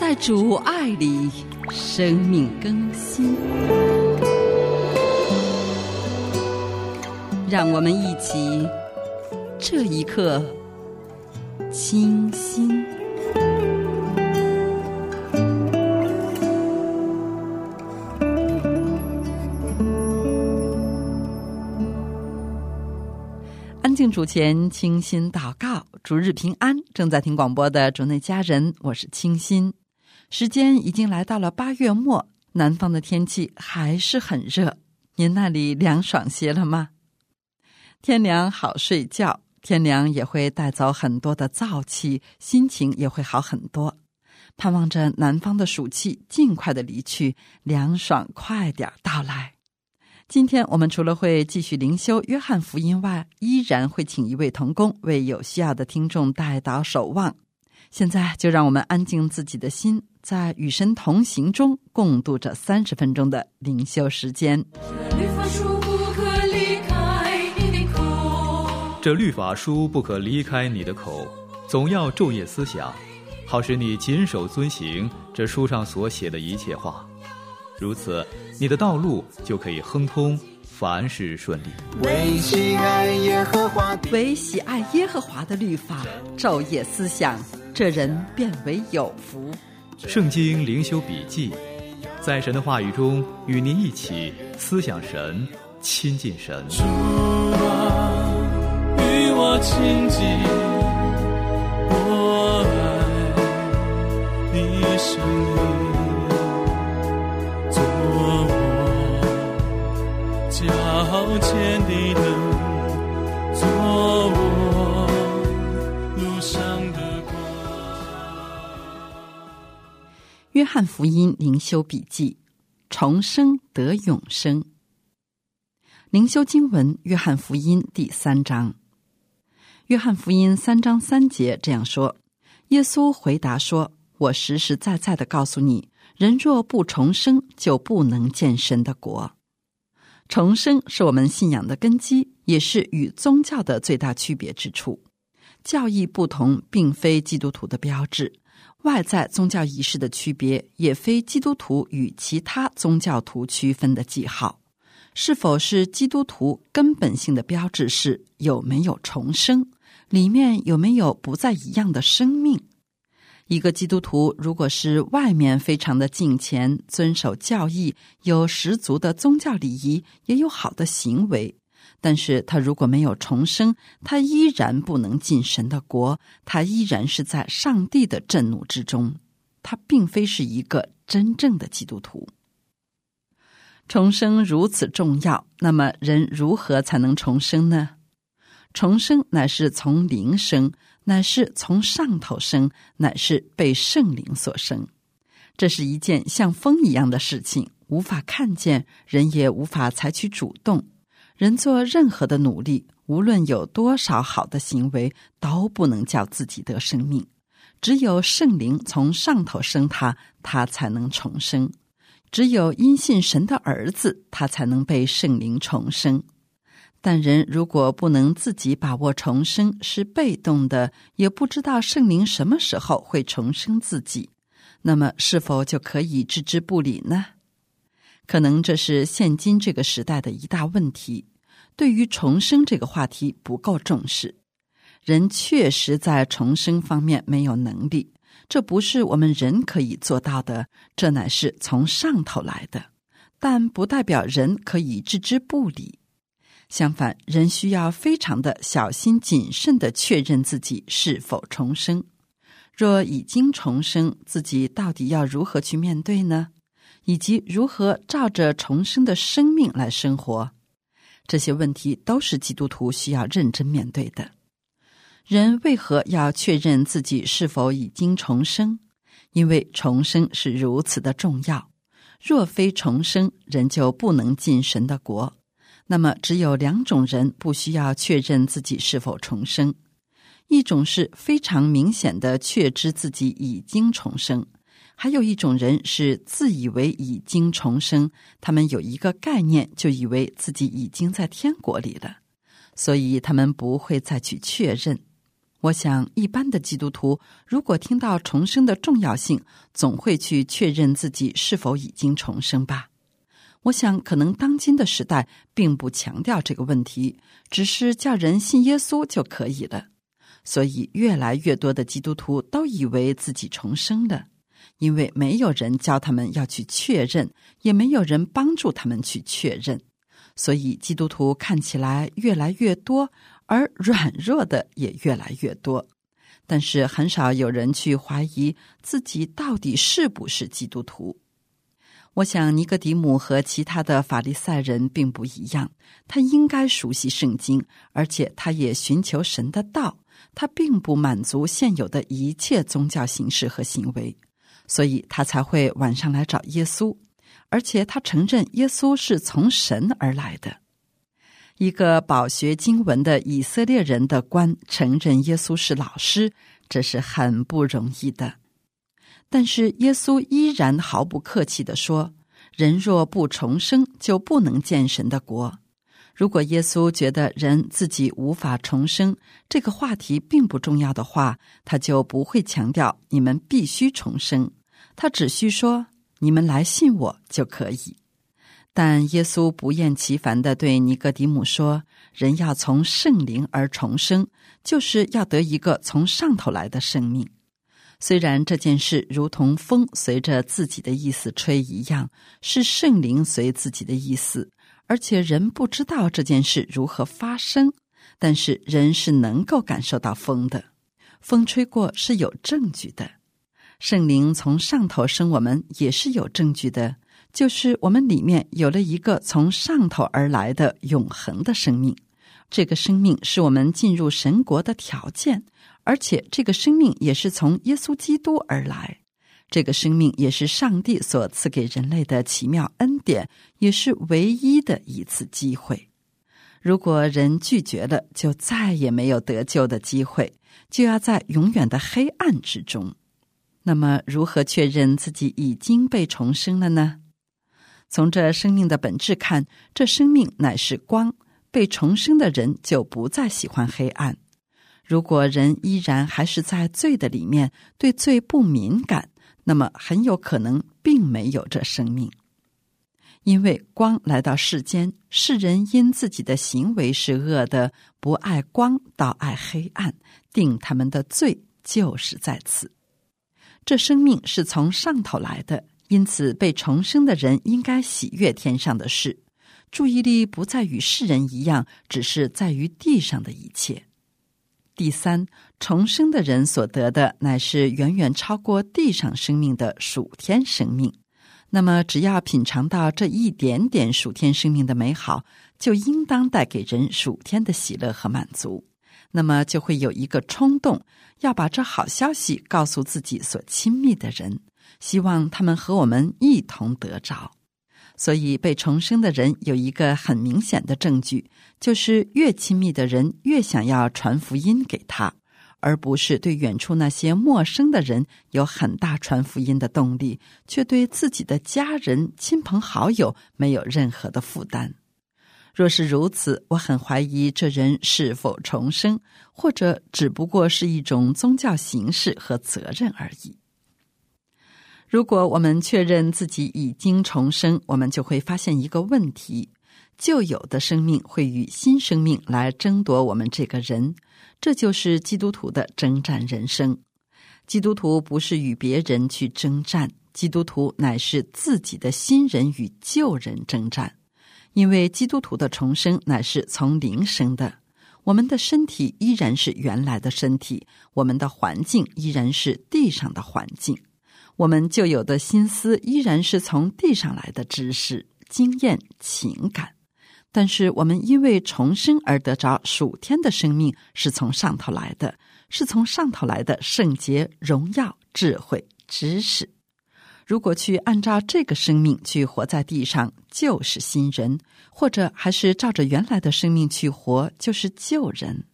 在主爱里生命更新。让我们一起这一刻清新。安静主前，清新祷告，主日平安。正在听广播的主内家人，我是清新。时间已经来到了八月末，南方的天气还是很热。您那里凉爽些了吗？天凉好睡觉，天凉也会带走很多的燥气，心情也会好很多。盼望着南方的暑气尽快的离去，凉爽快点到来。今天我们除了会继续灵修约翰福音外，依然会请一位童工为有需要的听众代祷守望。现在就让我们安静自己的心，在与神同行中共度这三十分钟的灵修时间。这律法书不可离开你的口，总要昼夜思想，好使你谨守遵行这书上所写的一切话。如此，你的道路就可以亨通，凡事顺利。唯喜爱耶和华，唯喜爱耶和华的律法，昼夜思想，这人变为有福。圣经灵修笔记，在神的话语中与您一起思想神，亲近神。主啊，与我亲近，我爱你神。做我。脚前的灯，约翰福音灵修笔记：重生得永生。灵修经文：约翰福音第三章。约翰福音三章三节这样说：耶稣回答说：“我实实在在的告诉你，人若不重生，就不能见神的国。”重生是我们信仰的根基，也是与宗教的最大区别之处。教义不同，并非基督徒的标志；外在宗教仪式的区别，也非基督徒与其他宗教徒区分的记号。是否是基督徒根本性的标志是有没有重生，里面有没有不再一样的生命。一个基督徒，如果是外面非常的敬虔、遵守教义、有十足的宗教礼仪，也有好的行为，但是他如果没有重生，他依然不能进神的国，他依然是在上帝的震怒之中，他并非是一个真正的基督徒。重生如此重要，那么人如何才能重生呢？重生乃是从灵生。乃是从上头生，乃是被圣灵所生。这是一件像风一样的事情，无法看见，人也无法采取主动。人做任何的努力，无论有多少好的行为，都不能叫自己得生命。只有圣灵从上头生他，他才能重生。只有因信神的儿子，他才能被圣灵重生。但人如果不能自己把握重生，是被动的，也不知道圣灵什么时候会重生自己，那么是否就可以置之不理呢？可能这是现今这个时代的一大问题。对于重生这个话题不够重视，人确实在重生方面没有能力，这不是我们人可以做到的，这乃是从上头来的，但不代表人可以置之不理。相反，人需要非常的小心谨慎的确认自己是否重生。若已经重生，自己到底要如何去面对呢？以及如何照着重生的生命来生活？这些问题都是基督徒需要认真面对的。人为何要确认自己是否已经重生？因为重生是如此的重要。若非重生，人就不能进神的国。那么，只有两种人不需要确认自己是否重生：一种是非常明显的确知自己已经重生；还有一种人是自以为已经重生，他们有一个概念，就以为自己已经在天国里了，所以他们不会再去确认。我想，一般的基督徒如果听到重生的重要性，总会去确认自己是否已经重生吧。我想，可能当今的时代并不强调这个问题，只是叫人信耶稣就可以了。所以，越来越多的基督徒都以为自己重生了，因为没有人教他们要去确认，也没有人帮助他们去确认，所以基督徒看起来越来越多。而软弱的也越来越多，但是很少有人去怀疑自己到底是不是基督徒。我想尼格迪姆和其他的法利赛人并不一样，他应该熟悉圣经，而且他也寻求神的道。他并不满足现有的一切宗教形式和行为，所以他才会晚上来找耶稣，而且他承认耶稣是从神而来的。一个饱学经文的以色列人的官承认耶稣是老师，这是很不容易的。但是耶稣依然毫不客气的说：“人若不重生，就不能见神的国。”如果耶稣觉得人自己无法重生，这个话题并不重要的话，他就不会强调你们必须重生，他只需说：“你们来信我就可以。”但耶稣不厌其烦的对尼格迪姆说：“人要从圣灵而重生，就是要得一个从上头来的生命。虽然这件事如同风随着自己的意思吹一样，是圣灵随自己的意思，而且人不知道这件事如何发生，但是人是能够感受到风的。风吹过是有证据的，圣灵从上头生我们也是有证据的。”就是我们里面有了一个从上头而来的永恒的生命，这个生命是我们进入神国的条件，而且这个生命也是从耶稣基督而来。这个生命也是上帝所赐给人类的奇妙恩典，也是唯一的一次机会。如果人拒绝了，就再也没有得救的机会，就要在永远的黑暗之中。那么，如何确认自己已经被重生了呢？从这生命的本质看，这生命乃是光。被重生的人就不再喜欢黑暗。如果人依然还是在罪的里面，对罪不敏感，那么很有可能并没有这生命。因为光来到世间，世人因自己的行为是恶的，不爱光，倒爱黑暗，定他们的罪就是在此。这生命是从上头来的。因此，被重生的人应该喜悦天上的事，注意力不再与世人一样，只是在于地上的一切。第三，重生的人所得的乃是远远超过地上生命的属天生命。那么，只要品尝到这一点点属天生命的美好，就应当带给人属天的喜乐和满足。那么，就会有一个冲动，要把这好消息告诉自己所亲密的人。希望他们和我们一同得着，所以被重生的人有一个很明显的证据，就是越亲密的人越想要传福音给他，而不是对远处那些陌生的人有很大传福音的动力，却对自己的家人、亲朋好友没有任何的负担。若是如此，我很怀疑这人是否重生，或者只不过是一种宗教形式和责任而已。如果我们确认自己已经重生，我们就会发现一个问题：旧有的生命会与新生命来争夺我们这个人。这就是基督徒的征战人生。基督徒不是与别人去征战，基督徒乃是自己的新人与旧人征战。因为基督徒的重生乃是从灵生的，我们的身体依然是原来的身体，我们的环境依然是地上的环境。我们旧有的心思依然是从地上来的知识、经验、情感，但是我们因为重生而得着属天的生命，是从上头来的，是从上头来的圣洁、荣耀、智慧、知识。如果去按照这个生命去活在地上，就是新人；或者还是照着原来的生命去活，就是旧人。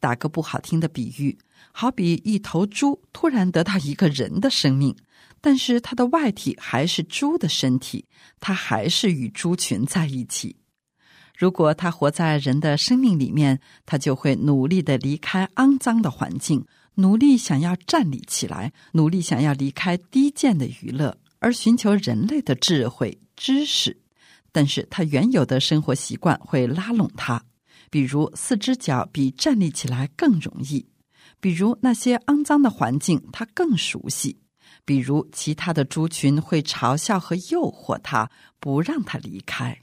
打个不好听的比喻，好比一头猪突然得到一个人的生命，但是它的外体还是猪的身体，它还是与猪群在一起。如果它活在人的生命里面，它就会努力的离开肮脏的环境。努力想要站立起来，努力想要离开低贱的娱乐，而寻求人类的智慧、知识。但是他原有的生活习惯会拉拢他，比如四只脚比站立起来更容易；比如那些肮脏的环境他更熟悉；比如其他的猪群会嘲笑和诱惑他，不让他离开。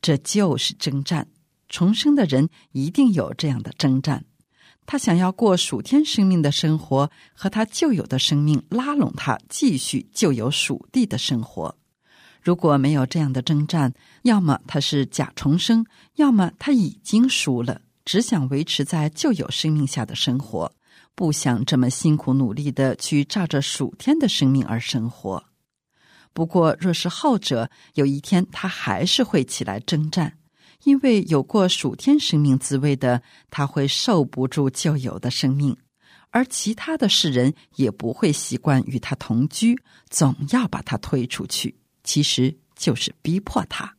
这就是征战。重生的人一定有这样的征战。他想要过属天生命的生活，和他旧有的生命拉拢他，继续旧有属地的生活。如果没有这样的征战，要么他是假重生，要么他已经输了，只想维持在旧有生命下的生活，不想这么辛苦努力的去照着属天的生命而生活。不过，若是后者，有一天他还是会起来征战。因为有过属天生命滋味的，他会受不住旧有的生命，而其他的世人也不会习惯与他同居，总要把他推出去。其实就是逼迫他。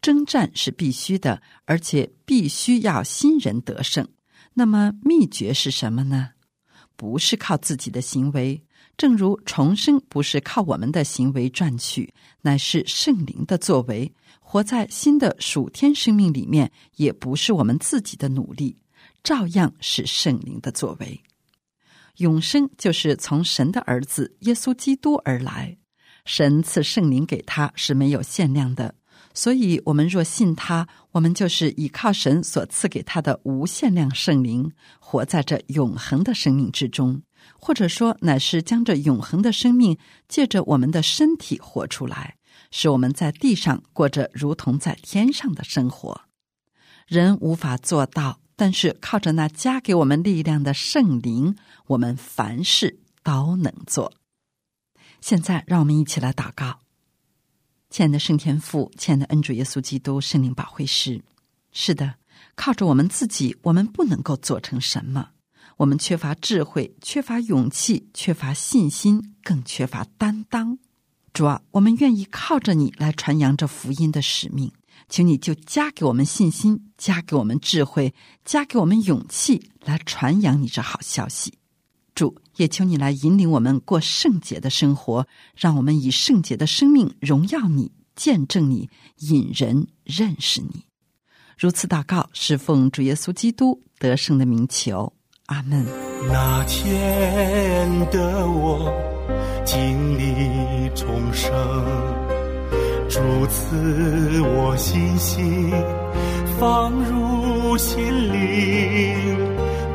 征战是必须的，而且必须要新人得胜。那么秘诀是什么呢？不是靠自己的行为，正如重生不是靠我们的行为赚取，乃是圣灵的作为。活在新的属天生命里面，也不是我们自己的努力，照样是圣灵的作为。永生就是从神的儿子耶稣基督而来，神赐圣灵给他是没有限量的，所以我们若信他，我们就是依靠神所赐给他的无限量圣灵，活在这永恒的生命之中，或者说乃是将这永恒的生命借着我们的身体活出来。使我们在地上过着如同在天上的生活，人无法做到，但是靠着那加给我们力量的圣灵，我们凡事都能做。现在，让我们一起来祷告：亲爱的圣天父，亲爱的恩主耶稣基督，圣灵保惠师。是的，靠着我们自己，我们不能够做成什么。我们缺乏智慧，缺乏勇气，缺乏信心，更缺乏担当。主啊，我们愿意靠着你来传扬这福音的使命，请你就加给我们信心，加给我们智慧，加给我们勇气，来传扬你这好消息。主也求你来引领我们过圣洁的生活，让我们以圣洁的生命荣耀你，见证你，引人认识你。如此祷告，是奉主耶稣基督得胜的名求。阿门。那天的我。经历重生，主赐我信心，放入心灵。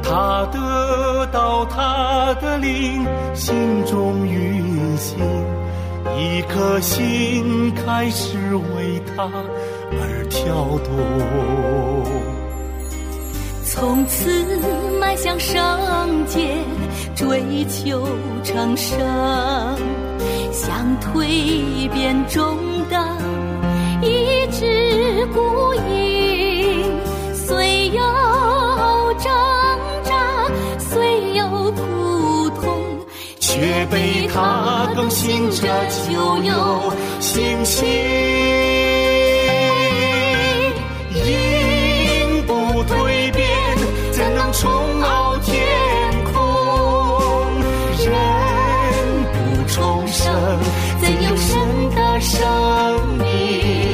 他得到他的灵，心中运行，一颗心开始为他而跳动。从此迈向圣洁，追求成圣，像蜕变中的一只孤鹰，虽有挣扎，虽有苦痛，却被他更新着，就有信心。冲傲天空。人不重生，怎有神的生命？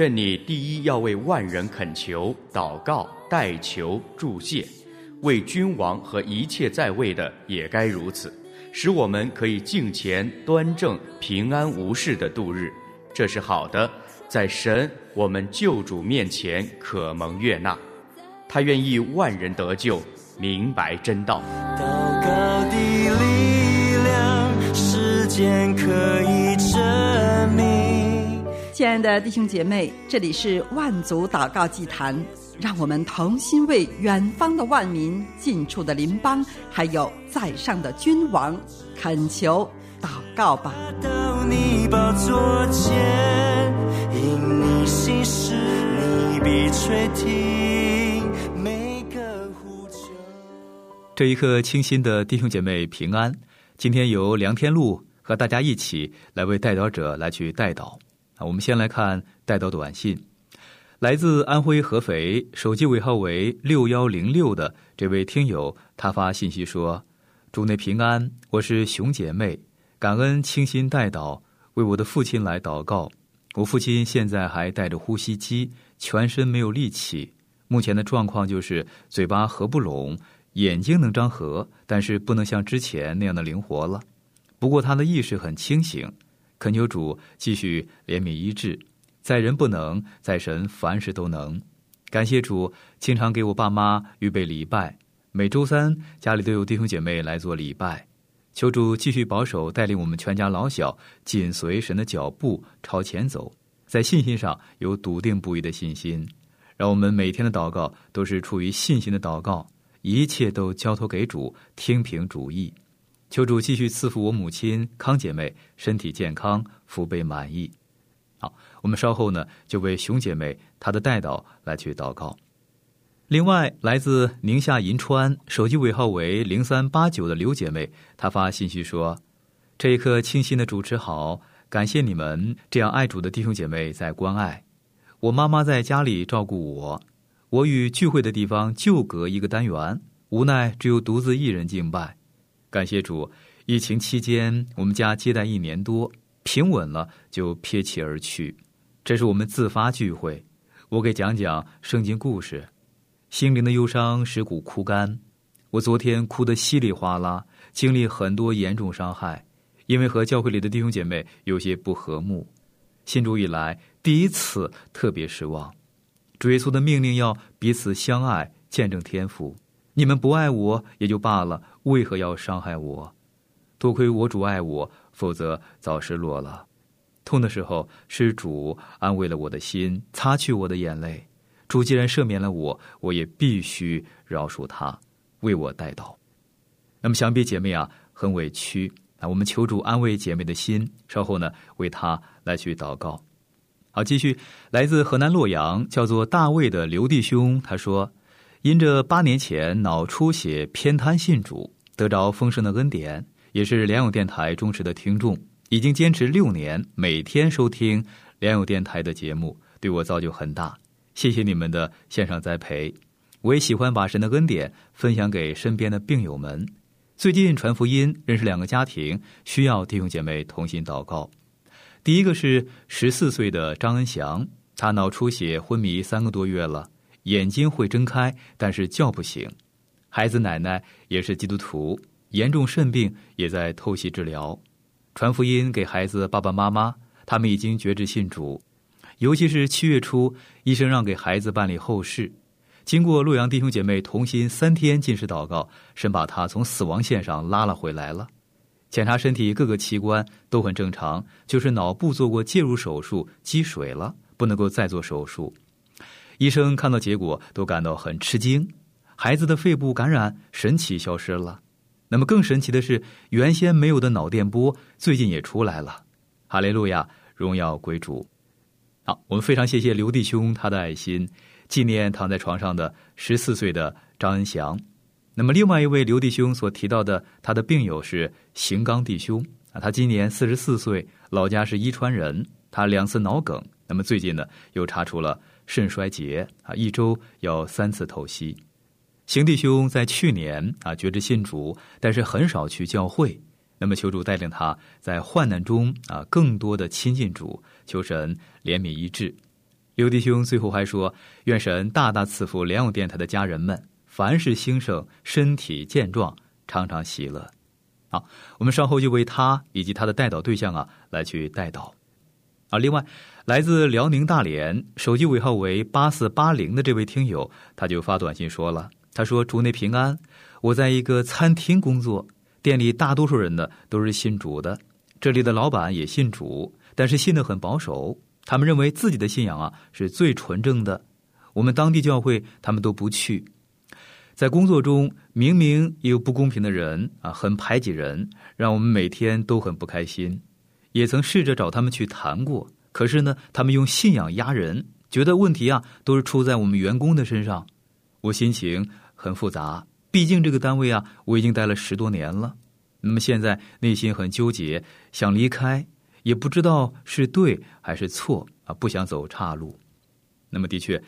劝你第一要为万人恳求、祷告、代求、祝谢，为君王和一切在位的也该如此，使我们可以敬虔、端正、平安无事的度日，这是好的，在神我们救主面前可蒙悦纳。他愿意万人得救，明白真道。祷告的力量，时间可以。亲爱的弟兄姐妹，这里是万族祷告祭坛，让我们同心为远方的万民、近处的邻邦，还有在上的君王恳求祷告吧。到你宝座前，因你心事，你必垂听每个呼求。这一刻，清新的弟兄姐妹平安。今天由梁天禄和大家一起来为代祷者来去代祷。我们先来看代祷短信，来自安徽合肥，手机尾号为六幺零六的这位听友，他发信息说：“祝内平安，我是熊姐妹，感恩清心代祷，为我的父亲来祷告。我父亲现在还带着呼吸机，全身没有力气，目前的状况就是嘴巴合不拢。”眼睛能张合，但是不能像之前那样的灵活了。不过他的意识很清醒，恳求主继续怜悯医治，在人不能，在神凡事都能。感谢主，经常给我爸妈预备礼拜，每周三家里都有弟兄姐妹来做礼拜。求主继续保守带领我们全家老小紧随神的脚步朝前走，在信心上有笃定不移的信心，让我们每天的祷告都是出于信心的祷告。一切都交托给主，听凭主意。求主继续赐福我母亲康姐妹身体健康，福杯满意。好，我们稍后呢就为熊姐妹她的带祷来去祷告。另外，来自宁夏银川，手机尾号为零三八九的刘姐妹，她发信息说：“这一刻清新的主持好，感谢你们这样爱主的弟兄姐妹在关爱我。妈妈在家里照顾我。”我与聚会的地方就隔一个单元，无奈只有独自一人敬拜。感谢主，疫情期间我们家接待一年多，平稳了就撇弃而去。这是我们自发聚会，我给讲讲圣经故事。心灵的忧伤使骨枯干，我昨天哭得稀里哗啦，经历很多严重伤害，因为和教会里的弟兄姐妹有些不和睦。信主以来第一次特别失望。主耶稣的命令要彼此相爱，见证天赋。你们不爱我也就罢了，为何要伤害我？多亏我主爱我，否则早失落了。痛的时候是主安慰了我的心，擦去我的眼泪。主既然赦免了我，我也必须饶恕他，为我代祷。那么想必姐妹啊很委屈啊，我们求主安慰姐妹的心，稍后呢为她来去祷告。好，继续来自河南洛阳，叫做大卫的刘弟兄，他说：“因这八年前脑出血偏瘫信主，得着丰盛的恩典，也是良友电台忠实的听众，已经坚持六年，每天收听良友电台的节目，对我造就很大。谢谢你们的线上栽培，我也喜欢把神的恩典分享给身边的病友们。最近传福音，认识两个家庭，需要弟兄姐妹同心祷告。”第一个是十四岁的张恩祥，他脑出血昏迷三个多月了，眼睛会睁开，但是叫不醒。孩子奶奶也是基督徒，严重肾病也在透析治疗。传福音给孩子爸爸妈妈，他们已经决志信主。尤其是七月初，医生让给孩子办理后事。经过洛阳弟兄姐妹同心三天进食祷告，神把他从死亡线上拉了回来了。检查身体各个器官都很正常，就是脑部做过介入手术，积水了，不能够再做手术。医生看到结果都感到很吃惊，孩子的肺部感染神奇消失了。那么更神奇的是，原先没有的脑电波最近也出来了。哈利路亚，荣耀归主。好，我们非常谢谢刘弟兄他的爱心，纪念躺在床上的十四岁的张恩祥。那么，另外一位刘弟兄所提到的，他的病友是邢刚弟兄啊，他今年四十四岁，老家是伊川人，他两次脑梗，那么最近呢又查出了肾衰竭啊，一周要三次透析。邢弟兄在去年啊觉知信主，但是很少去教会，那么求主带领他在患难中啊更多的亲近主，求神怜悯医治。刘弟兄最后还说：“愿神大大赐福良友电台的家人们，凡事兴盛，身体健壮，常常喜乐。”好，我们稍后就为他以及他的带导对象啊来去带导。啊，另外，来自辽宁大连，手机尾号为八四八零的这位听友，他就发短信说了：“他说，主内平安，我在一个餐厅工作，店里大多数人呢都是信主的，这里的老板也信主，但是信的很保守。他们认为自己的信仰啊是最纯正的，我们当地教会他们都不去。在工作中，明明也有不公平的人啊，很排挤人，让我们每天都很不开心。”也曾试着找他们去谈过，可是呢，他们用信仰压人，觉得问题啊都是出在我们员工的身上。我心情很复杂，毕竟这个单位啊我已经待了十多年了。那么现在内心很纠结，想离开，也不知道是对还是错啊，不想走岔路。那么的确，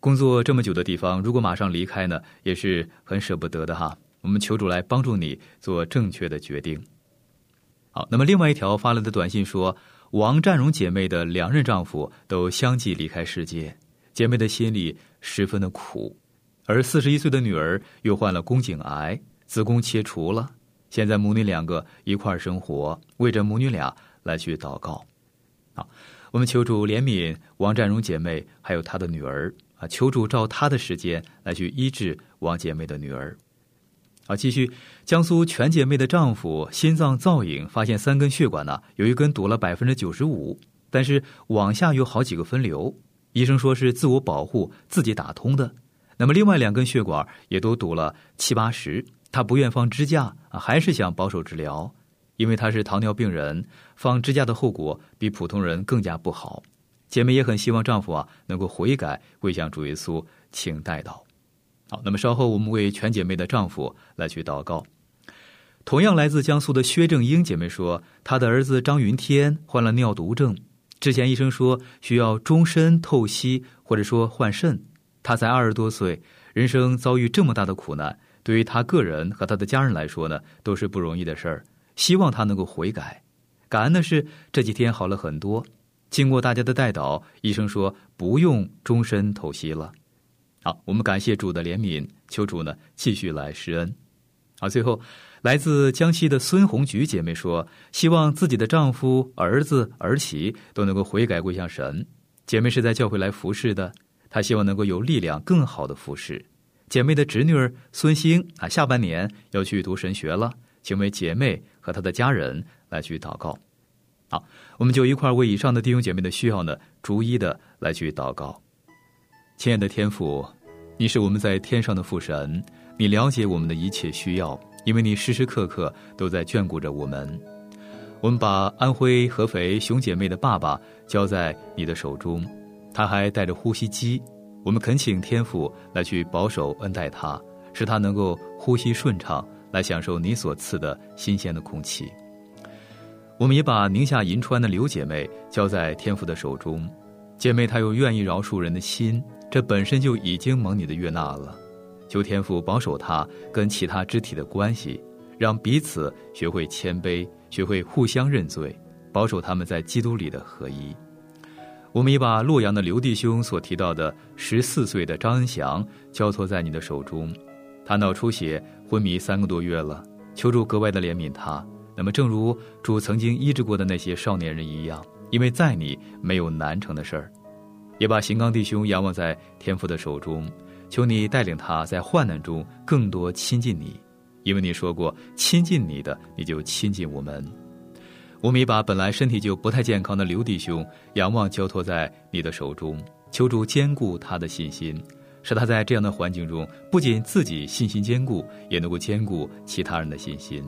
工作这么久的地方，如果马上离开呢，也是很舍不得的哈。我们求主来帮助你做正确的决定。好，那么另外一条发来的短信说，王占荣姐妹的两任丈夫都相继离开世界，姐妹的心里十分的苦，而四十一岁的女儿又患了宫颈癌，子宫切除了，现在母女两个一块儿生活，为着母女俩来去祷告。好，我们求主怜悯王占荣姐妹还有她的女儿啊，求主照她的时间来去医治王姐妹的女儿。好，继续。江苏全姐妹的丈夫心脏造影，发现三根血管呢，有一根堵了百分之九十五，但是往下有好几个分流。医生说是自我保护，自己打通的。那么另外两根血管也都堵了七八十，他不愿放支架啊，还是想保守治疗，因为他是糖尿病人，放支架的后果比普通人更加不好。姐妹也很希望丈夫啊能够悔改，归向主耶稣，请代祷。好，那么稍后我们为全姐妹的丈夫来去祷告。同样来自江苏的薛正英姐妹说，她的儿子张云天患了尿毒症，之前医生说需要终身透析或者说换肾。他才二十多岁，人生遭遇这么大的苦难，对于他个人和他的家人来说呢，都是不容易的事儿。希望他能够悔改。感恩的是这几天好了很多，经过大家的带导，医生说不用终身透析了。好，我们感谢主的怜悯，求主呢继续来施恩。好，最后来自江西的孙红菊姐妹说，希望自己的丈夫、儿子、儿媳都能够悔改归向神。姐妹是在教会来服侍的，她希望能够有力量更好的服侍。姐妹的侄女儿孙兴啊，下半年要去读神学了，请为姐妹和她的家人来去祷告。好，我们就一块为以上的弟兄姐妹的需要呢，逐一的来去祷告。亲爱的天父，你是我们在天上的父神，你了解我们的一切需要，因为你时时刻刻都在眷顾着我们。我们把安徽合肥熊姐妹的爸爸交在你的手中，他还带着呼吸机，我们恳请天父来去保守恩待他，使他能够呼吸顺畅，来享受你所赐的新鲜的空气。我们也把宁夏银川的刘姐妹交在天父的手中，姐妹她有愿意饶恕人的心。这本身就已经蒙你的悦纳了，求天父保守他跟其他肢体的关系，让彼此学会谦卑，学会互相认罪，保守他们在基督里的合一。我们也把洛阳的刘弟兄所提到的十四岁的张恩祥交托在你的手中，他脑出血昏迷三个多月了，求助格外的怜悯他。那么，正如主曾经医治过的那些少年人一样，因为在你没有难成的事儿。也把邢刚弟兄仰望在天父的手中，求你带领他在患难中更多亲近你，因为你说过亲近你的，你就亲近我们。我们也把本来身体就不太健康的刘弟兄仰望交托在你的手中，求主坚固他的信心，使他在这样的环境中不仅自己信心坚固，也能够兼顾其他人的信心。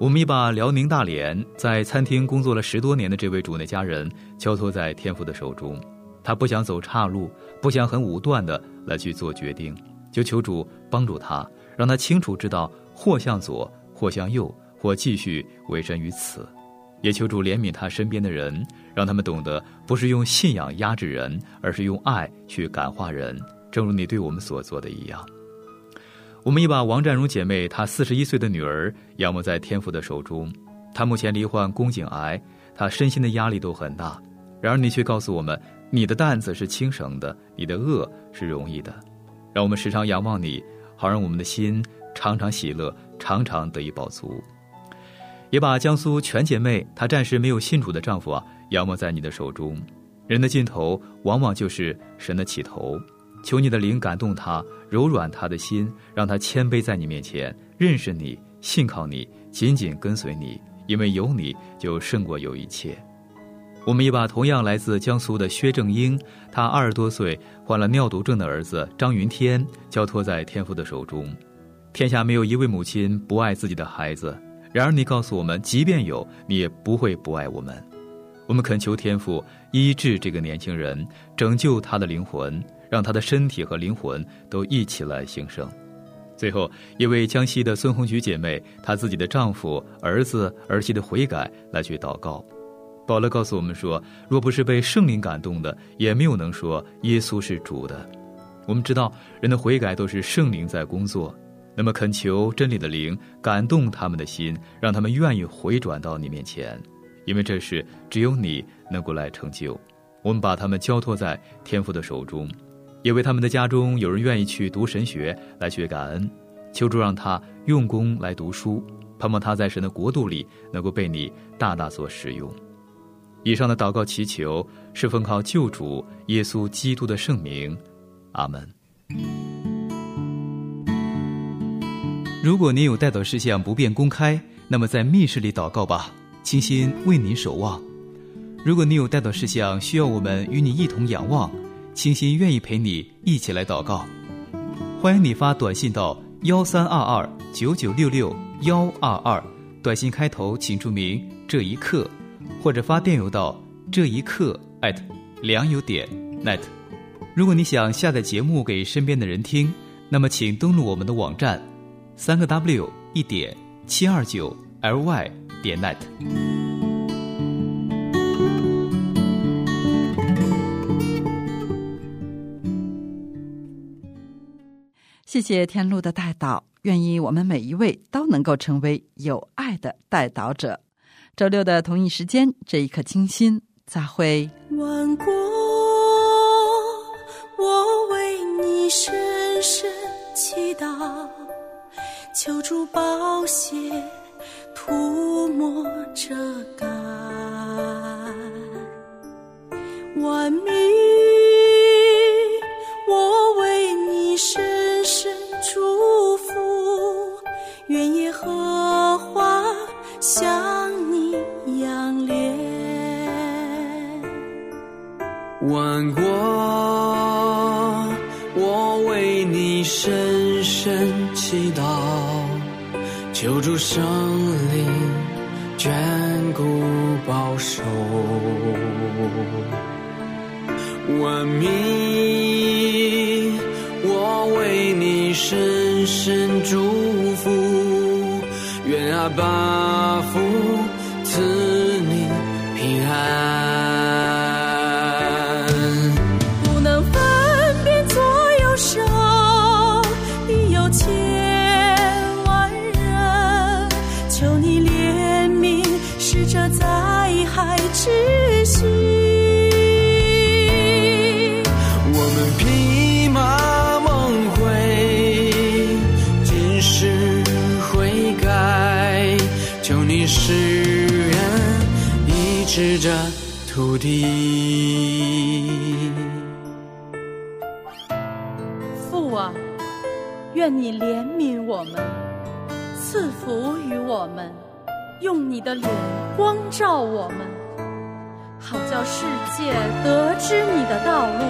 我们也把辽宁大连在餐厅工作了十多年的这位主内家人交托在天父的手中。他不想走岔路，不想很武断的来去做决定，就求主帮助他，让他清楚知道或向左，或向右，或继续委身于此。也求主怜悯他身边的人，让他们懂得不是用信仰压制人，而是用爱去感化人。正如你对我们所做的一样。我们也把王占荣姐妹她四十一岁的女儿仰望在天父的手中，她目前罹患宫颈癌，她身心的压力都很大。然而你却告诉我们。你的担子是轻省的，你的恶是容易的。让我们时常仰望你，好让我们的心常常喜乐，常常得以饱足。也把江苏全姐妹她暂时没有信主的丈夫啊，仰望在你的手中。人的尽头往往就是神的起头，求你的灵感动他，柔软他的心，让他谦卑在你面前，认识你，信靠你，紧紧跟随你，因为有你就胜过有一切。我们也把同样来自江苏的薛正英，他二十多岁患了尿毒症的儿子张云天交托在天父的手中。天下没有一位母亲不爱自己的孩子，然而你告诉我们，即便有，你也不会不爱我们。我们恳求天父医治这个年轻人，拯救他的灵魂，让他的身体和灵魂都一起来兴盛。最后，一位江西的孙红菊姐妹，她自己的丈夫、儿子、儿媳的悔改来去祷告。保罗告诉我们说，若不是被圣灵感动的，也没有能说耶稣是主的。我们知道，人的悔改都是圣灵在工作。那么，恳求真理的灵感动他们的心，让他们愿意回转到你面前。因为这是只有你能够来成就，我们把他们交托在天父的手中，也为他们的家中有人愿意去读神学来学感恩，求主让他用功来读书，盼望他在神的国度里能够被你大大所使用。以上的祷告祈求是奉靠救主耶稣基督的圣名，阿门。如果您有带祷事项不便公开，那么在密室里祷告吧。清心为您守望。如果你有带祷事项需要我们与你一同仰望，清心愿意陪你一起来祷告。欢迎你发短信到幺三二二九九六六幺二二，短信开头请注明这一刻，或者发电邮到这一刻艾特良友点 net。如果你想下载节目给身边的人听，那么请登录我们的网站，三个 W 一点七二九 ly。点 net。谢谢天路的带导，愿意我们每一位都能够成为有爱的带导者。周六的同一时间，这一刻清新，再会。万国，我为你深深祈祷，求助宝血。涂抹遮盖，万国，我为你深深祈祷，求助圣灵眷顾保守，万民，我为你深深祝福，愿阿爸父的。父啊，愿你怜悯我们，赐福于我们，用你的脸光照我们，好叫世界得知你的道路，